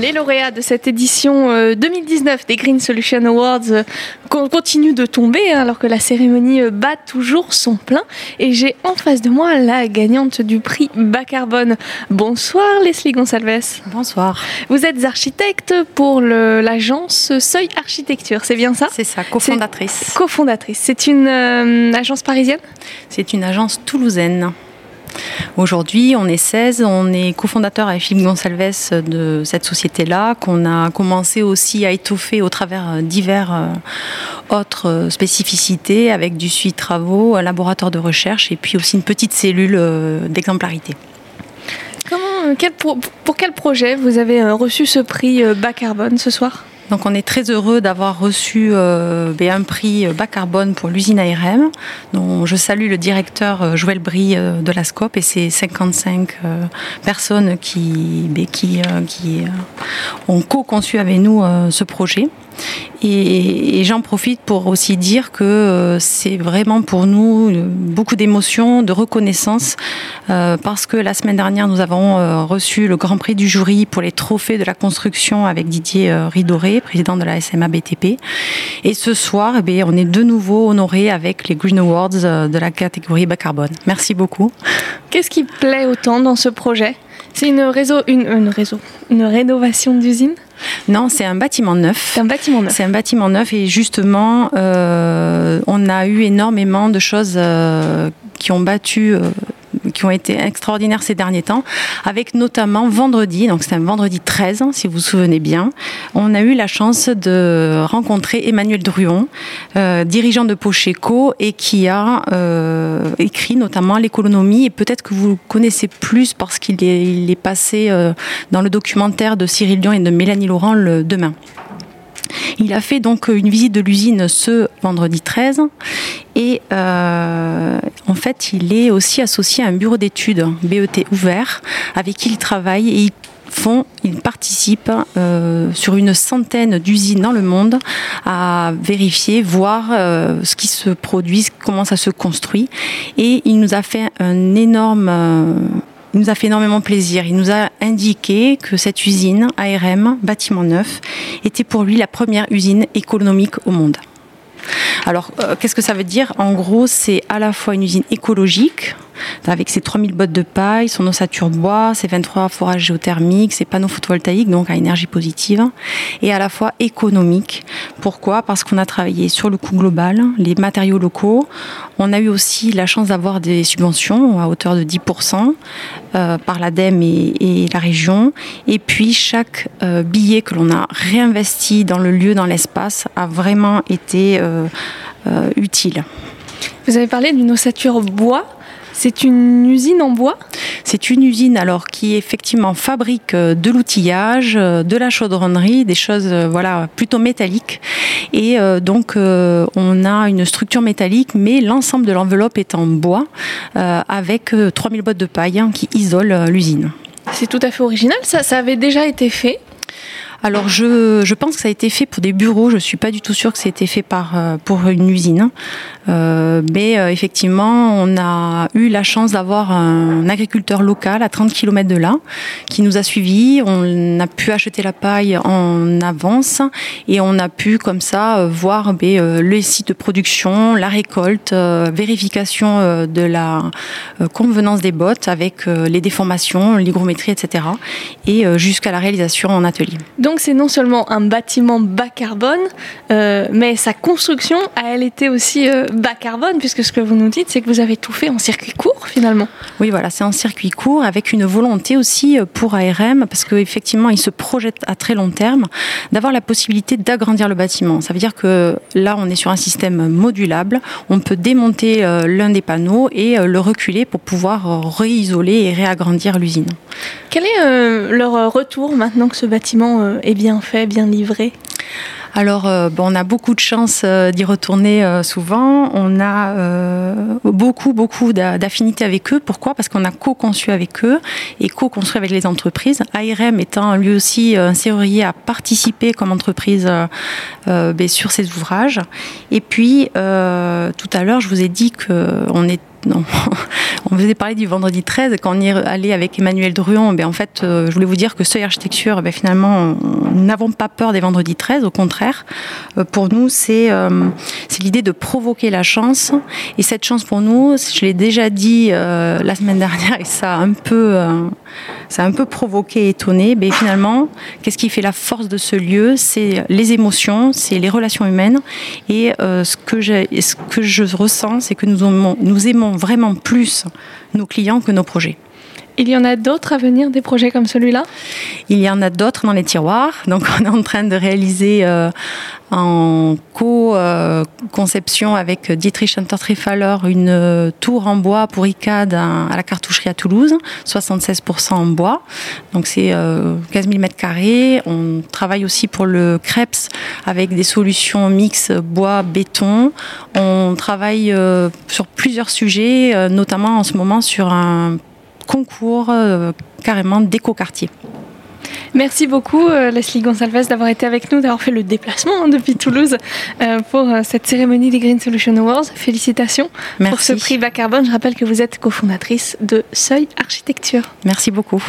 Les lauréats de cette édition 2019 euh, des Green Solution Awards euh, continuent de tomber hein, alors que la cérémonie euh, bat toujours son plein. Et j'ai en face de moi la gagnante du prix bas carbone. Bonsoir Leslie Gonsalves. Bonsoir. Vous êtes architecte pour l'agence Seuil Architecture, c'est bien ça? C'est ça, cofondatrice. Cofondatrice. C'est une agence parisienne? C'est une agence toulousaine. Aujourd'hui, on est 16, on est cofondateur avec Philippe Gonsalves de cette société-là, qu'on a commencé aussi à étoffer au travers divers euh, autres spécificités avec du suivi travaux, un laboratoire de recherche et puis aussi une petite cellule euh, d'exemplarité. Pour, quel projet vous avez euh, reçu ce prix bas carbone ce soir? Donc on est très heureux d'avoir reçu euh, un prix bas carbone pour l'usine ARM, je salue le directeur euh, Joël Brie euh, de la SCOP et ses 55 personnes qui ont co-conçu avec nous ce projet. Et, j'en profite pour aussi dire que euh, c'est vraiment pour nous euh, beaucoup d'émotions, de reconnaissance, euh, parce que la semaine dernière, nous avons reçu le Grand Prix du jury pour les trophées de la construction avec Didier Ridoré, président de la SMA BTP. Et ce soir, eh on est de nouveau honoré avec les Green Awards de la catégorie bas carbone. Merci beaucoup. Qu'est-ce qui plaît autant dans ce projet? C'est une, réseau, une, une, réseau, une rénovation d'usine? Non, c'est un bâtiment neuf. C'est un bâtiment neuf. C'est un bâtiment neuf et justement, euh, on a eu énormément de choses euh, qui ont battu euh, qui ont été extraordinaires ces derniers temps, avec notamment vendredi, donc c'est un vendredi 13, si vous vous souvenez bien, on a eu la chance de rencontrer Emmanuel Druon, euh, dirigeant de Pocheco, et qui a euh, écrit notamment l'économie, et peut-être que vous le connaissez plus parce qu'il est, il est passé euh, dans le documentaire de Cyril Dion et de Mélanie Laurent le demain. Il a fait donc une visite de l'usine ce vendredi 13 et euh, en fait il est aussi associé à un bureau d'études BET ouvert avec qui il travaille et il font, ils participent euh, sur une centaine d'usines dans le monde à vérifier, voir euh, ce qui se produit, comment ça se construit. Et il nous a fait un énorme il nous a fait énormément plaisir. Il nous a indiqué que cette usine ARM, bâtiment neuf, était pour lui la première usine économique au monde. Alors, euh, qu'est-ce que ça veut dire? En gros, c'est à la fois une usine écologique, avec ses 3000 bottes de paille, son ossature bois, ses 23 forages géothermiques, ses panneaux photovoltaïques, donc à énergie positive, et à la fois économique. Pourquoi? Parce qu'on a travaillé sur le coût global, les matériaux locaux. On a eu aussi la chance d'avoir des subventions à hauteur de 10% euh, par l'ADEME et, la région. Et puis chaque euh, billet que l'on a réinvesti dans le lieu, dans l'espace, a vraiment été euh, utile. Vous avez parlé d'une ossature bois. C'est une usine en bois? C'est une usine alors qui effectivement fabrique euh, de l'outillage, euh, de la chaudronnerie, des choses euh, voilà plutôt métalliques. Et donc on a une structure métallique, mais l'ensemble de l'enveloppe est en bois avec 3000 bottes de paille hein, qui isolent l'usine. C'est tout à fait original. Ça, ça avait déjà été fait? Alors je, je, pense que ça a été fait pour des bureaux, je ne suis pas du tout sûre que ça a été fait par, pour une usine. Euh, mais euh, effectivement, on a eu la chance d'avoir un agriculteur local à 30 km de là qui nous a suivis. On a pu acheter la paille en avance et on a pu comme ça euh, voir ben, les sites de production, la récolte, vérification de la convenance des bottes avec les déformations, l'hygrométrie, etc. Et jusqu'à la réalisation en atelier. C'est non seulement un bâtiment bas carbone, mais sa construction a elle été aussi bas carbone, puisque ce que vous nous dites, c'est que vous avez tout fait en circuit court finalement. Oui, voilà, c'est en circuit court avec une volonté aussi euh, pour ARM, parce qu'effectivement, il se projette à très long terme, d'avoir la possibilité d'agrandir le bâtiment. Ça veut dire que là, on est sur un système modulable. On peut démonter euh, l'un des panneaux et euh, le reculer pour pouvoir réisoler et réagrandir l'usine. Quel est leur retour maintenant que ce bâtiment est bien fait, bien livré? Alors, euh, on a beaucoup de chance euh, d'y retourner euh, souvent. On a beaucoup, beaucoup d'affinités avec eux. Pourquoi? Parce qu'on a co-conçu avec eux et co-construit avec les entreprises. ARM étant lui aussi un serrurier à participer comme entreprise ben, sur ces ouvrages. Et puis, tout à l'heure, je vous ai dit qu'on est non. on vous a parlé du vendredi 13. Quand on est allé avec Emmanuel Druon, ben en fait, euh, je voulais vous dire que Seuil Architecture, ben finalement, nous n'avons pas peur des vendredis 13. Au contraire, euh, pour nous, euh, c'est l'idée de provoquer la chance. Et cette chance, pour nous, je l'ai déjà dit la semaine dernière, et ça a un peu, ça a un peu provoqué, étonné. Mais finalement, qu'est-ce qui fait la force de ce lieu? C'est les émotions, c'est les relations humaines. Et ce, que ce que je ressens, c'est que nous aimons vraiment plus nos clients que nos projets. Il y en a d'autres à venir, des projets comme celui-là? Il y en a d'autres dans les tiroirs. Donc, on est en train de réaliser euh, en co-conception avec Dietrich Untertrifaller une euh, tour en bois pour ICAD à la cartoucherie à Toulouse, 76% en bois. Donc, c'est 15 000 mètres carrés. On travaille aussi pour le CREPS avec des solutions mix bois-béton. On travaille euh, sur plusieurs sujets, notamment en ce moment sur un concours euh, carrément d'éco-quartier. Merci beaucoup euh, Leslie Gonsalves d'avoir été avec nous, d'avoir fait le déplacement hein, depuis Toulouse euh, pour cette cérémonie des Green Solution Awards. Félicitations pour ce prix bas carbone. Je rappelle que vous êtes cofondatrice de Seuil Architecture. Merci beaucoup.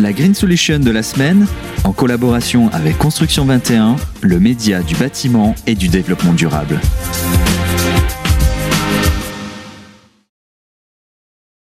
La Green Solution de la semaine, en collaboration avec Construction 21, le média du bâtiment et du développement durable.